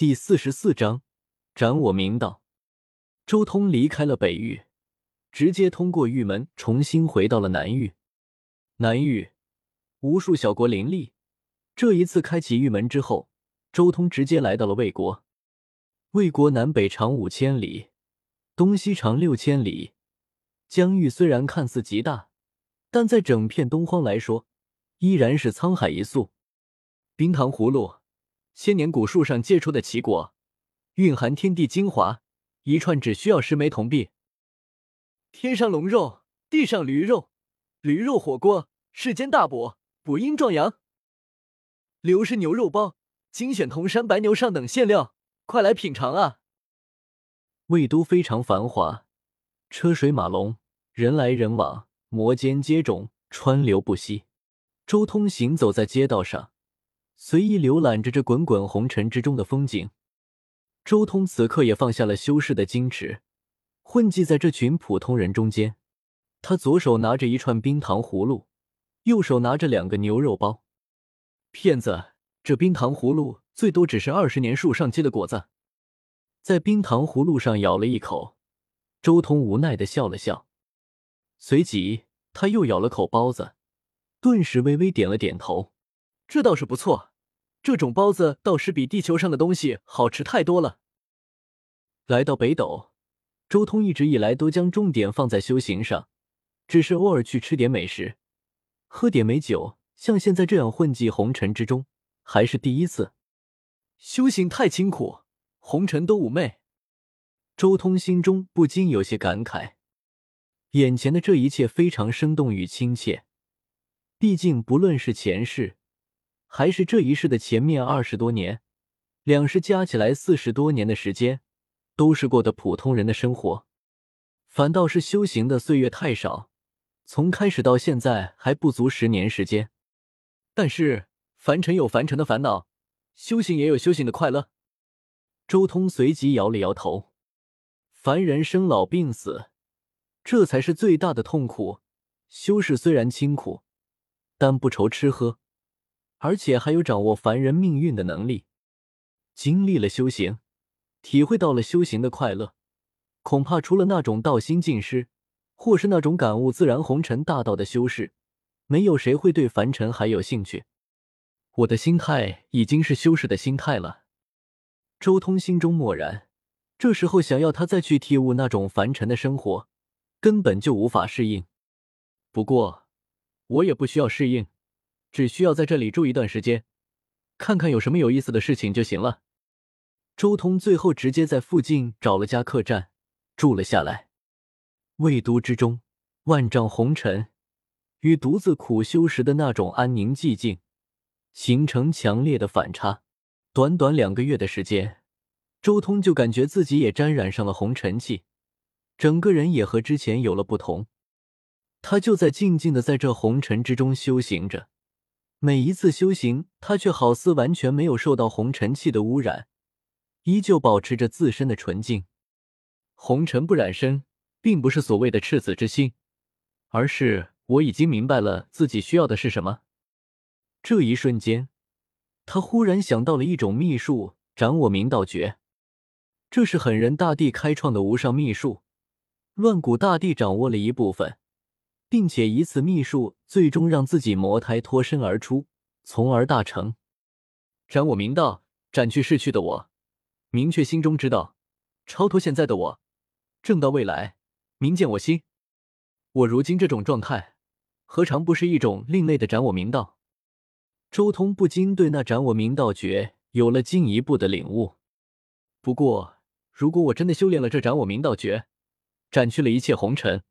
第四十四章，斩我明道。周通离开了北域，直接通过玉门重新回到了南域。南域无数小国林立，这一次开启玉门之后，周通直接来到了魏国。魏国南北长五千里，东西长六千里，疆域虽然看似极大，但在整片东荒来说，依然是沧海一粟。冰糖葫芦。千年古树上结出的奇果，蕴含天地精华，一串只需要十枚铜币。天上龙肉，地上驴肉，驴肉火锅，世间大补，补阴壮阳。刘氏牛肉包，精选铜山白牛上等馅料，快来品尝啊！魏都非常繁华，车水马龙，人来人往，摩肩接踵，川流不息。周通行走在街道上。随意浏览着这滚滚红尘之中的风景，周通此刻也放下了修士的矜持，混迹在这群普通人中间。他左手拿着一串冰糖葫芦，右手拿着两个牛肉包。骗子，这冰糖葫芦最多只是二十年树上结的果子。在冰糖葫芦上咬了一口，周通无奈的笑了笑，随即他又咬了口包子，顿时微微点了点头，这倒是不错。这种包子倒是比地球上的东西好吃太多了。来到北斗，周通一直以来都将重点放在修行上，只是偶尔去吃点美食，喝点美酒，像现在这样混迹红尘之中，还是第一次。修行太清苦，红尘都妩媚。周通心中不禁有些感慨，眼前的这一切非常生动与亲切，毕竟不论是前世。还是这一世的前面二十多年，两世加起来四十多年的时间，都是过的普通人的生活，反倒是修行的岁月太少，从开始到现在还不足十年时间。但是凡尘有凡尘的烦恼，修行也有修行的快乐。周通随即摇了摇头，凡人生老病死，这才是最大的痛苦。修士虽然清苦，但不愁吃喝。而且还有掌握凡人命运的能力，经历了修行，体会到了修行的快乐，恐怕除了那种道心尽失，或是那种感悟自然红尘大道的修士，没有谁会对凡尘还有兴趣。我的心态已经是修士的心态了。周通心中默然，这时候想要他再去体悟那种凡尘的生活，根本就无法适应。不过，我也不需要适应。只需要在这里住一段时间，看看有什么有意思的事情就行了。周通最后直接在附近找了家客栈住了下来。魏都之中，万丈红尘与独自苦修时的那种安宁寂静形成强烈的反差。短短两个月的时间，周通就感觉自己也沾染上了红尘气，整个人也和之前有了不同。他就在静静的在这红尘之中修行着。每一次修行，他却好似完全没有受到红尘气的污染，依旧保持着自身的纯净。红尘不染身，并不是所谓的赤子之心，而是我已经明白了自己需要的是什么。这一瞬间，他忽然想到了一种秘术——斩我明道诀。这是狠人大帝开创的无上秘术，乱古大帝掌握了一部分。并且以此秘术，最终让自己魔胎脱身而出，从而大成。斩我明道，斩去逝去的我，明确心中之道，超脱现在的我，正道未来，明见我心。我如今这种状态，何尝不是一种另类的斩我明道？周通不禁对那斩我明道诀有了进一步的领悟。不过，如果我真的修炼了这斩我明道诀，斩去了一切红尘。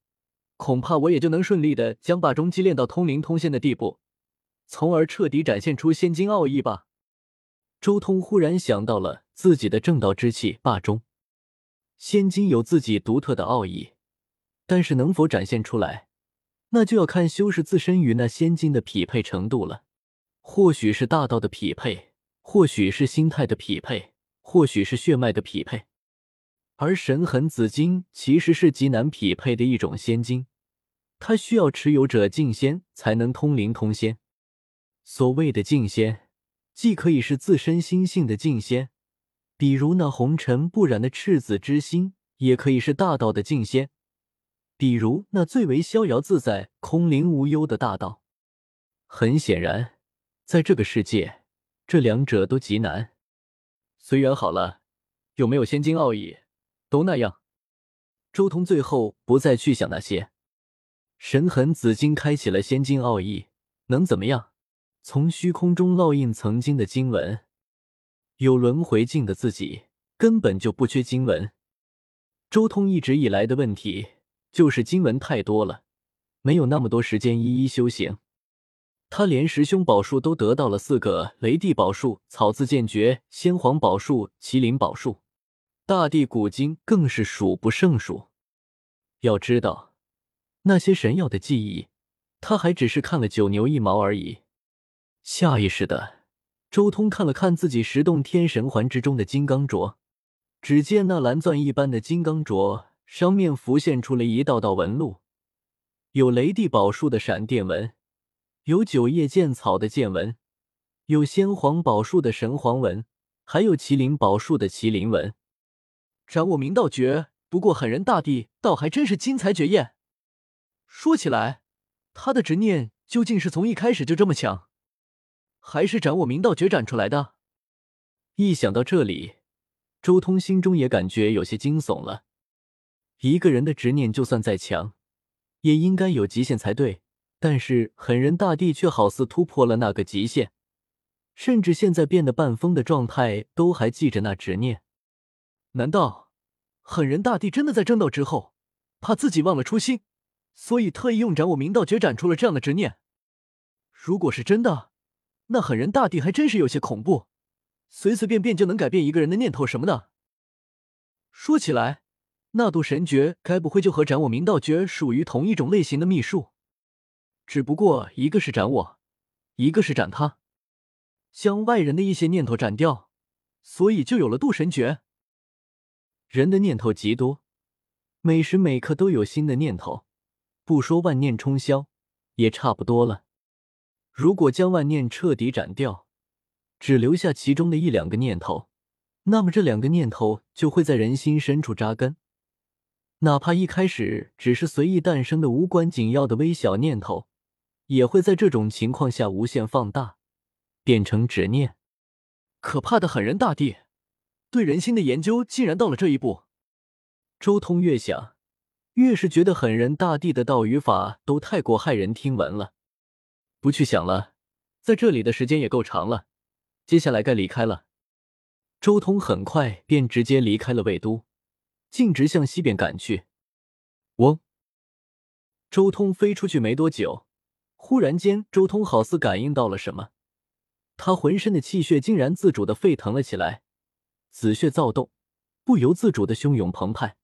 恐怕我也就能顺利的将霸中击炼到通灵通仙的地步，从而彻底展现出仙金奥义吧。周通忽然想到了自己的正道之气霸中，仙金有自己独特的奥义，但是能否展现出来，那就要看修士自身与那仙金的匹配程度了。或许是大道的匹配，或许是心态的匹配，或许是血脉的匹配。而神痕紫金其实是极难匹配的一种仙金，它需要持有者进仙才能通灵通仙。所谓的进仙，既可以是自身心性的进仙，比如那红尘不染的赤子之心，也可以是大道的境仙；比如那最为逍遥自在、空灵无忧的大道。很显然，在这个世界，这两者都极难。随缘好了，有没有仙金奥义，都那样。周通最后不再去想那些。神痕紫金开启了仙金奥义，能怎么样？从虚空中烙印曾经的经文。有轮回境的自己根本就不缺经文。周通一直以来的问题就是经文太多了，没有那么多时间一一修行。他连十凶宝术都得到了四个：雷帝宝术、草字剑诀、先皇宝术、麒麟宝术。大地古经更是数不胜数。要知道，那些神药的记忆，他还只是看了九牛一毛而已。下意识的。周通看了看自己十洞天神环之中的金刚镯，只见那蓝钻一般的金刚镯上面浮现出了一道道纹路，有雷帝宝术的闪电纹，有九叶剑草的剑纹，有仙皇宝术的神皇纹，还有麒麟宝术的麒麟纹。掌握明道诀，不过狠人大帝倒还真是精彩绝艳。说起来，他的执念究竟是从一开始就这么强？还是斩我明道诀斩出来的。一想到这里，周通心中也感觉有些惊悚了。一个人的执念就算再强，也应该有极限才对。但是狠人大帝却好似突破了那个极限，甚至现在变得半疯的状态，都还记着那执念。难道狠人大帝真的在争斗之后，怕自己忘了初心，所以特意用斩我明道诀斩出了这样的执念？如果是真的，那狠人大帝还真是有些恐怖，随随便便就能改变一个人的念头什么的。说起来，那度神诀该不会就和斩我明道诀属于同一种类型的秘术？只不过一个是斩我，一个是斩他，将外人的一些念头斩掉，所以就有了渡神诀。人的念头极多，每时每刻都有新的念头，不说万念冲霄，也差不多了。如果将万念彻底斩掉，只留下其中的一两个念头，那么这两个念头就会在人心深处扎根。哪怕一开始只是随意诞生的无关紧要的微小念头，也会在这种情况下无限放大，变成执念。可怕的狠人大帝，对人心的研究竟然到了这一步。周通越想，越是觉得狠人大帝的道与法都太过骇人听闻了。不去想了，在这里的时间也够长了，接下来该离开了。周通很快便直接离开了魏都，径直向西边赶去。嗡！周通飞出去没多久，忽然间，周通好似感应到了什么，他浑身的气血竟然自主的沸腾了起来，紫血躁动，不由自主的汹涌澎湃，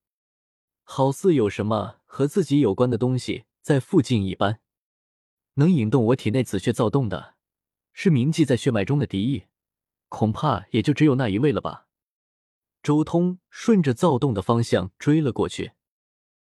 好似有什么和自己有关的东西在附近一般。能引动我体内紫血躁动的，是铭记在血脉中的敌意，恐怕也就只有那一位了吧。周通顺着躁动的方向追了过去。